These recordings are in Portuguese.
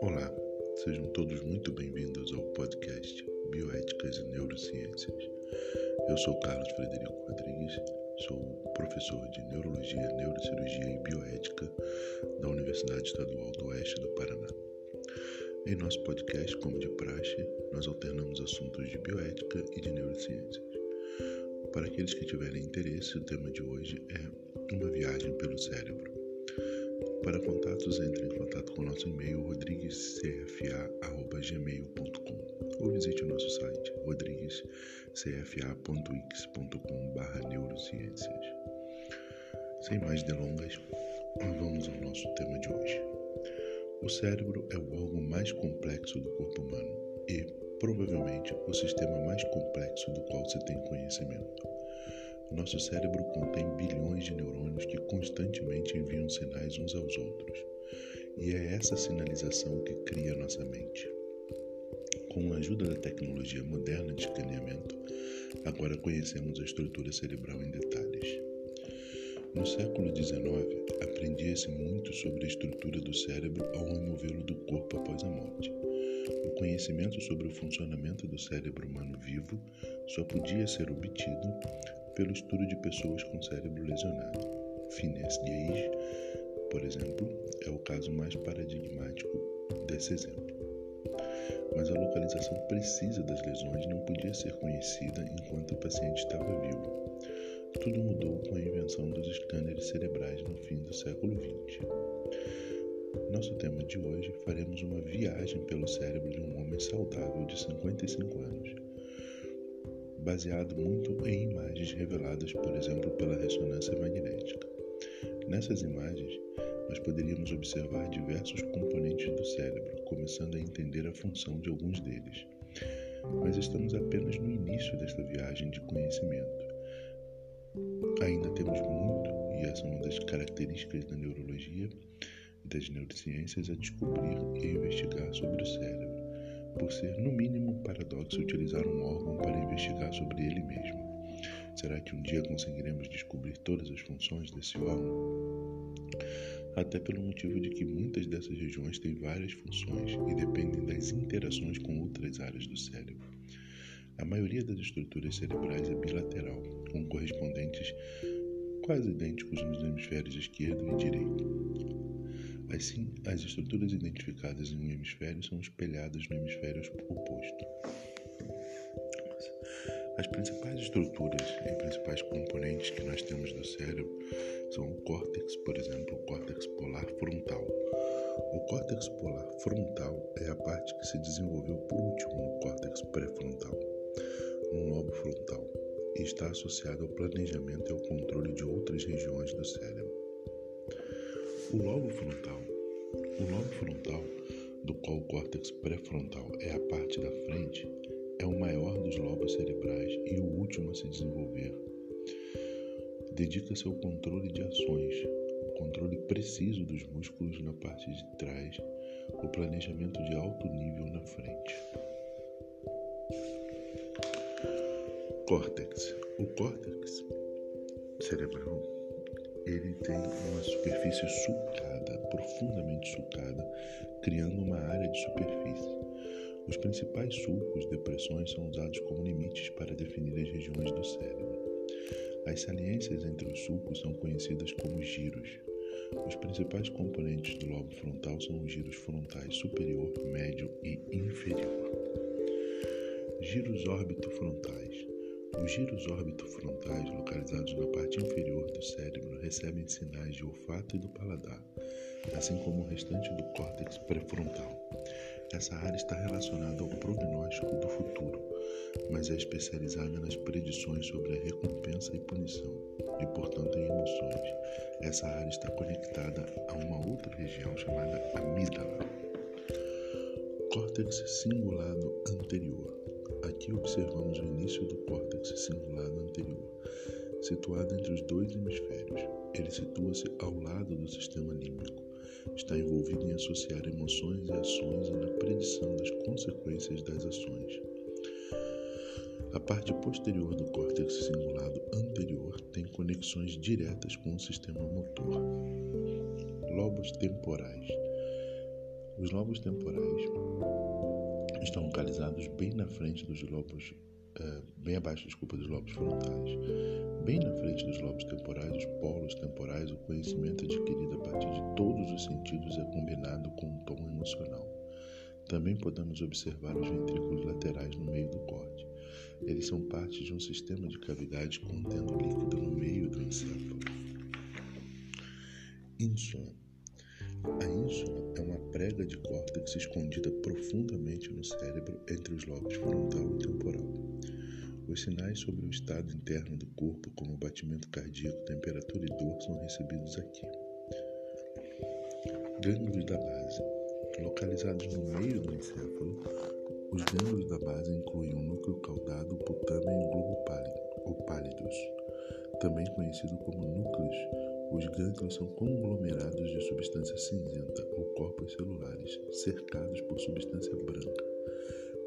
Olá, sejam todos muito bem-vindos ao podcast Bioéticas e Neurociências. Eu sou Carlos Frederico Rodrigues, sou professor de Neurologia, Neurocirurgia e Bioética da Universidade Estadual do Oeste do Paraná. Em nosso podcast, como de praxe, nós alternamos assuntos de bioética e de neurociências. Para aqueles que tiverem interesse, o tema de hoje é uma viagem pelo cérebro. Para contatos, entre em contato com nosso e-mail rodriguescfa.gmail.com ou visite o nosso site rodriguescfa.x.com.br neurociências. Sem mais delongas, vamos ao nosso tema de hoje. O cérebro é o órgão mais complexo do corpo humano e, provavelmente, o sistema mais complexo do qual se tem conhecimento. Nosso cérebro contém bilhões de neurônios que constantemente enviam sinais uns aos outros, e é essa sinalização que cria nossa mente. Com a ajuda da tecnologia moderna de escaneamento, agora conhecemos a estrutura cerebral em detalhes. No século XIX, aprendia-se muito sobre a estrutura do cérebro ao removê-lo do corpo após a morte. O conhecimento sobre o funcionamento do cérebro humano vivo só podia ser obtido pelo estudo de pessoas com cérebro lesionado. Finesse Gage, por exemplo, é o caso mais paradigmático desse exemplo. Mas a localização precisa das lesões não podia ser conhecida enquanto o paciente estava vivo. Tudo mudou com a invenção dos escâneres cerebrais no fim do século XX. Nosso tema de hoje faremos uma viagem pelo cérebro de um homem saudável de 55 anos, baseado muito em imagens reveladas, por exemplo, pela ressonância magnética. Nessas imagens, nós poderíamos observar diversos componentes do cérebro, começando a entender a função de alguns deles. Mas estamos apenas no início desta viagem de conhecimento. Ainda temos muito, e essa é uma das características da neurologia e das neurociências, a descobrir e a investigar sobre o cérebro, por ser, no mínimo, paradoxo utilizar um órgão para investigar sobre ele mesmo. Será que um dia conseguiremos descobrir todas as funções desse órgão? Até pelo motivo de que muitas dessas regiões têm várias funções e dependem das interações com outras áreas do cérebro. A maioria das estruturas cerebrais é bilateral, com correspondentes quase idênticos nos hemisférios esquerdo e direito. Assim, as estruturas identificadas em um hemisfério são espelhadas no hemisfério oposto. As principais estruturas e principais componentes que nós temos do cérebro são o córtex, por exemplo, o córtex polar frontal. O córtex polar frontal é a parte que se desenvolveu por último no córtex pré-frontal no lobo frontal e está associado ao planejamento e ao controle de outras regiões do cérebro. O lobo frontal. O lobo frontal, do qual o córtex pré-frontal é a parte da frente, é o maior dos lobos cerebrais e o último a se desenvolver. Dedica-se ao controle de ações, o controle preciso dos músculos na parte de trás, o planejamento de alto nível na frente. Córtex. O córtex cerebral ele tem uma superfície sulcada, profundamente sulcada, criando uma área de superfície. Os principais sulcos, depressões, são usados como limites para definir as regiões do cérebro. As saliências entre os sulcos são conhecidas como giros. Os principais componentes do lobo frontal são os giros frontais superior, médio e inferior. Giros órbito-frontais. Os giros órbito-frontais, localizados na parte inferior do cérebro, recebem sinais de olfato e do paladar, assim como o restante do córtex pré-frontal. Essa área está relacionada ao prognóstico do futuro, mas é especializada nas predições sobre a recompensa e punição, e portanto em emoções. Essa área está conectada a uma outra região chamada amígdala. Córtex cingulado anterior. Aqui observamos o início do córtex cingulado anterior, situado entre os dois hemisférios. Ele situa-se ao lado do sistema límbico. Está envolvido em associar emoções e ações e na predição das consequências das ações. A parte posterior do córtex cingulado anterior tem conexões diretas com o sistema motor. Lobos temporais. Os lobos temporais estão localizados bem na frente dos lobos, uh, bem abaixo, desculpa, dos lobos frontais. Bem na frente dos lobos temporais, os polos temporais, o conhecimento adquirido a partir de todos os sentidos é combinado com um tom emocional. Também podemos observar os ventrículos laterais no meio do corte. Eles são parte de um sistema de cavidades contendo líquido no meio do encéfalo. Ínsula. A ínsula prega de córtex escondida profundamente no cérebro entre os lobos frontal e temporal. Os sinais sobre o estado interno do corpo, como batimento cardíaco, temperatura e dor, são recebidos aqui. Gânglios da base. Localizados no meio do encéfalo, os gânglios da base incluem o núcleo caudado, o putame e o globo pálido, ou pálidos. Também conhecido como núcleos, os gânglios são conglomerados de substância cinzenta ou corpos celulares, cercados por substância branca.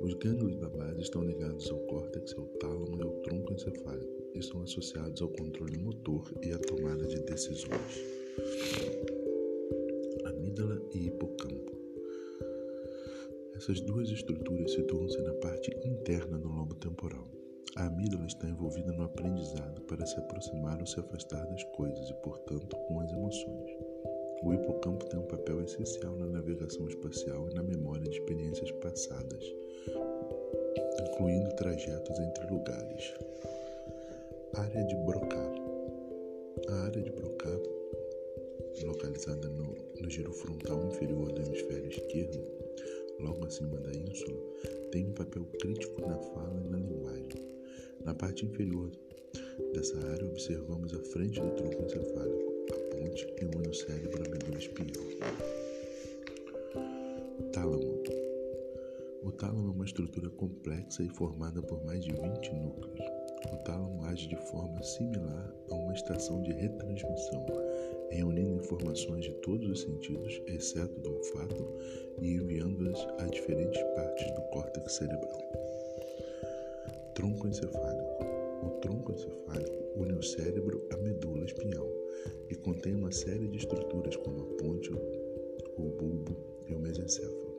Os gânglios da base estão ligados ao córtex, ao tálamo e ao tronco encefálico e são associados ao controle motor e à tomada de decisões. Amígdala e hipocampo. Essas duas estruturas situam-se na parte interna do lobo temporal. A amígdala está envolvida no aprendizado para se aproximar ou se afastar das coisas e, portanto, com as emoções. O hipocampo tem um papel essencial na navegação espacial e na memória de experiências passadas, incluindo trajetos entre lugares. Área de Broca. A área de Broca, localizada no, no giro frontal inferior do hemisfério esquerdo, logo acima da ínsula, tem um papel crítico na fala e na linguagem. Na parte inferior dessa área, observamos a frente do tronco encefálico, a ponte que une o cérebro à medula espinhal. Tálamo. O tálamo é uma estrutura complexa e formada por mais de 20 núcleos. O tálamo age de forma similar a uma estação de retransmissão, reunindo informações de todos os sentidos, exceto do olfato, e enviando-as a diferentes partes do córtex cerebral. Tronco encefálico. O tronco encefálico une o cérebro à medula espinhal e contém uma série de estruturas como a ponte, o bulbo e o mesencéfalo.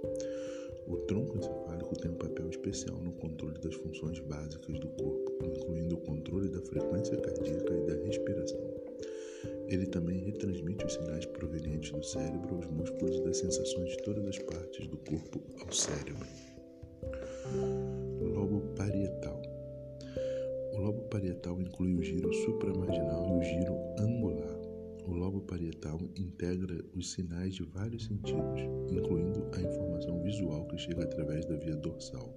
O tronco encefálico tem um papel especial no controle das funções básicas do corpo, incluindo o controle da frequência cardíaca e da respiração. Ele também retransmite os sinais provenientes do cérebro aos músculos e das sensações de todas as partes do corpo ao cérebro. Lobo parietal. Parietal inclui o giro supramarginal e o giro angular. O lobo parietal integra os sinais de vários sentidos, incluindo a informação visual que chega através da via dorsal,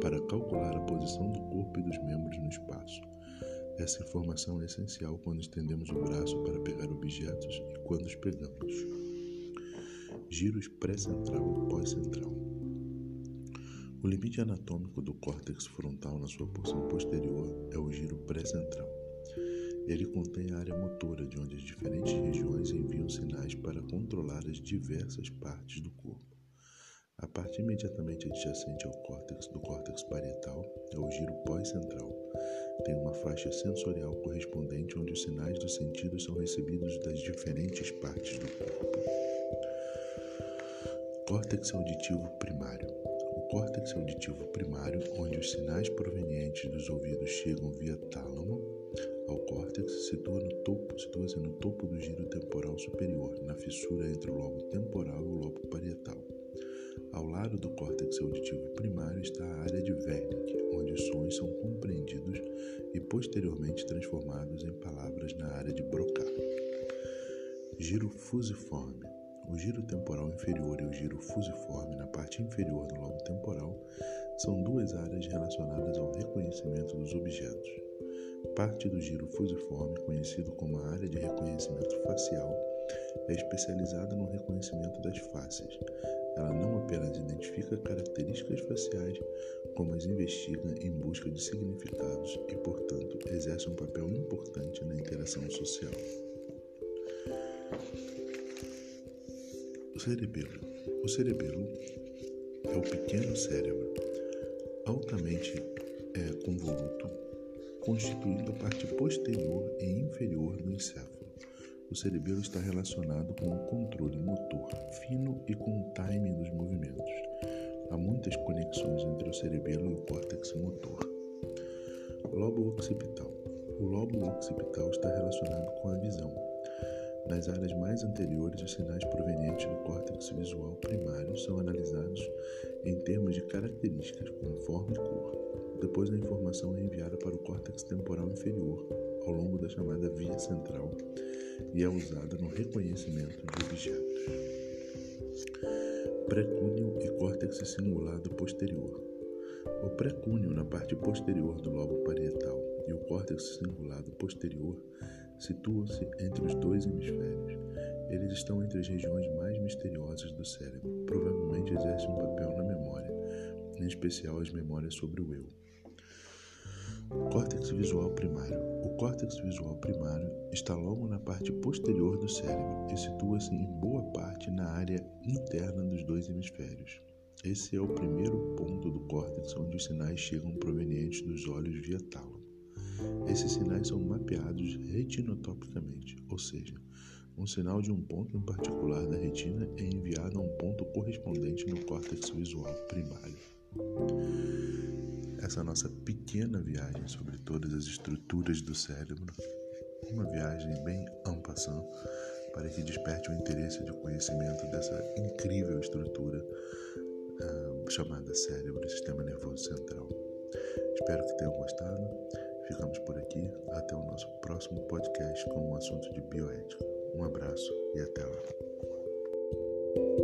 para calcular a posição do corpo e dos membros no espaço. Essa informação é essencial quando estendemos o braço para pegar objetos e quando os pegamos. Giros pré-central e pós-central. O limite anatômico do córtex frontal na sua porção posterior é o giro pré-central. Ele contém a área motora, de onde as diferentes regiões enviam sinais para controlar as diversas partes do corpo. A parte imediatamente adjacente ao córtex do córtex parietal é o giro pós-central. Tem uma faixa sensorial correspondente onde os sinais dos sentidos são recebidos das diferentes partes do corpo. Córtex auditivo primário. Córtex auditivo primário, onde os sinais provenientes dos ouvidos chegam via tálamo ao córtex, situa no topo, situa-se no topo do giro temporal superior, na fissura entre o lobo temporal e o lobo parietal. Ao lado do córtex auditivo primário está a área de Wernicke, onde os sons são compreendidos e posteriormente transformados em palavras na área de Broca. Giro fusiforme. O giro temporal inferior e o giro fusiforme na parte inferior do lobo temporal são duas áreas relacionadas ao reconhecimento dos objetos. Parte do giro fusiforme, conhecido como a área de reconhecimento facial, é especializada no reconhecimento das faces, ela não apenas identifica características faciais, como as investiga em busca de significados e, portanto, exerce um papel importante na interação social. Cerebelo. O cerebelo é o pequeno cérebro, altamente é convoluto, constituindo a parte posterior e inferior do encéfalo. O cerebelo está relacionado com o controle motor fino e com o timing dos movimentos. Há muitas conexões entre o cerebelo e o córtex motor. Lobo occipital. O lobo occipital está relacionado com a visão. Nas áreas mais anteriores, os sinais provenientes do córtex visual primário são analisados em termos de características como forma e cor. Depois, a informação é enviada para o córtex temporal inferior, ao longo da chamada via central, e é usada no reconhecimento de objetos. Precúneo e córtex cingulado posterior. O precúneo, na parte posterior do lobo parietal, e o córtex cingulado posterior situam-se entre os dois hemisférios. Eles estão entre as regiões mais misteriosas do cérebro. Provavelmente exercem um papel na memória, em especial as memórias sobre o eu. Córtex visual primário. O córtex visual primário está logo na parte posterior do cérebro e situa-se em boa parte na área interna dos dois hemisférios. Esse é o primeiro ponto do córtex onde os sinais chegam provenientes dos olhos via tálamo. Esses sinais são mapeados retinotopicamente, ou seja, um sinal de um ponto em particular da retina é enviado a um ponto correspondente no córtex visual primário essa nossa pequena viagem sobre todas as estruturas do cérebro, uma viagem bem en passant, para que desperte o interesse de conhecimento dessa incrível estrutura uh, chamada cérebro, sistema nervoso central. Espero que tenham gostado. Ficamos por aqui. Até o nosso próximo podcast com um assunto de bioética. Um abraço e até lá.